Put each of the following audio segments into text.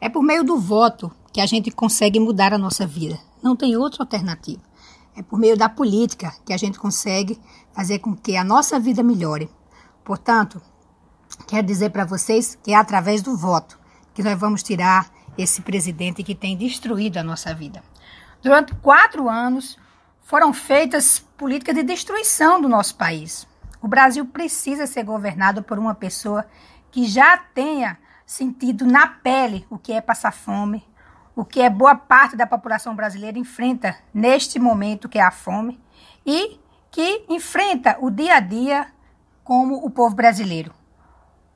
É por meio do voto que a gente consegue mudar a nossa vida. Não tem outra alternativa. É por meio da política que a gente consegue fazer com que a nossa vida melhore. Portanto, quero dizer para vocês que é através do voto que nós vamos tirar esse presidente que tem destruído a nossa vida. Durante quatro anos foram feitas políticas de destruição do nosso país. O Brasil precisa ser governado por uma pessoa que já tenha sentido na pele o que é passar fome, o que é boa parte da população brasileira enfrenta neste momento que é a fome e que enfrenta o dia a dia como o povo brasileiro.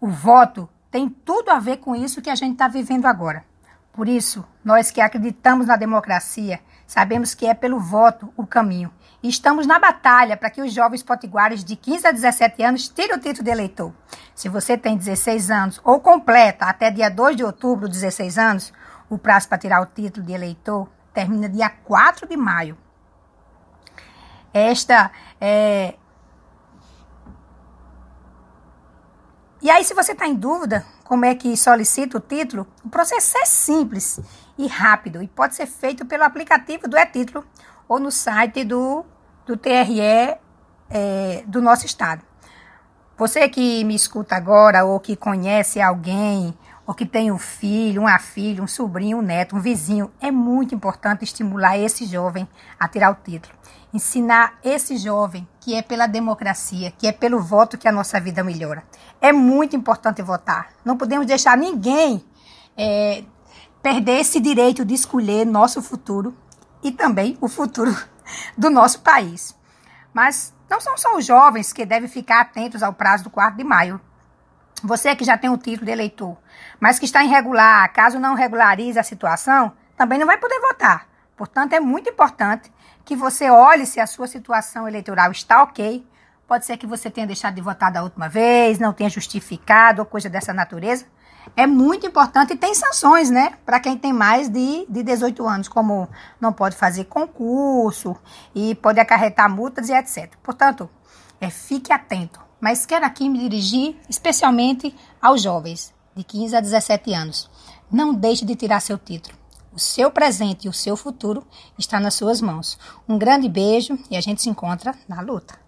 O voto tem tudo a ver com isso que a gente está vivendo agora. Por isso, nós que acreditamos na democracia, sabemos que é pelo voto o caminho. Estamos na batalha para que os jovens potiguares de 15 a 17 anos tirem o título de eleitor. Se você tem 16 anos ou completa até dia 2 de outubro 16 anos, o prazo para tirar o título de eleitor termina dia 4 de maio. Esta é. E aí, se você está em dúvida como é que solicita o título, o processo é simples e rápido e pode ser feito pelo aplicativo do e-título ou no site do, do TRE é, do nosso estado. Você que me escuta agora ou que conhece alguém ou que tem um filho, uma filha, um sobrinho, um neto, um vizinho, é muito importante estimular esse jovem a tirar o título. Ensinar esse jovem que é pela democracia, que é pelo voto que a nossa vida melhora. É muito importante votar. Não podemos deixar ninguém é, perder esse direito de escolher nosso futuro e também o futuro do nosso país. Mas não são só os jovens que devem ficar atentos ao prazo do 4 de maio. Você que já tem o título de eleitor, mas que está irregular, caso não regularize a situação, também não vai poder votar. Portanto, é muito importante que você olhe se a sua situação eleitoral está ok. Pode ser que você tenha deixado de votar da última vez, não tenha justificado ou coisa dessa natureza. É muito importante e tem sanções, né? Para quem tem mais de, de 18 anos, como não pode fazer concurso e pode acarretar multas e etc. Portanto, é, fique atento mas quero aqui me dirigir especialmente aos jovens de 15 a 17 anos. Não deixe de tirar seu título. O seu presente e o seu futuro está nas suas mãos. Um grande beijo e a gente se encontra na luta.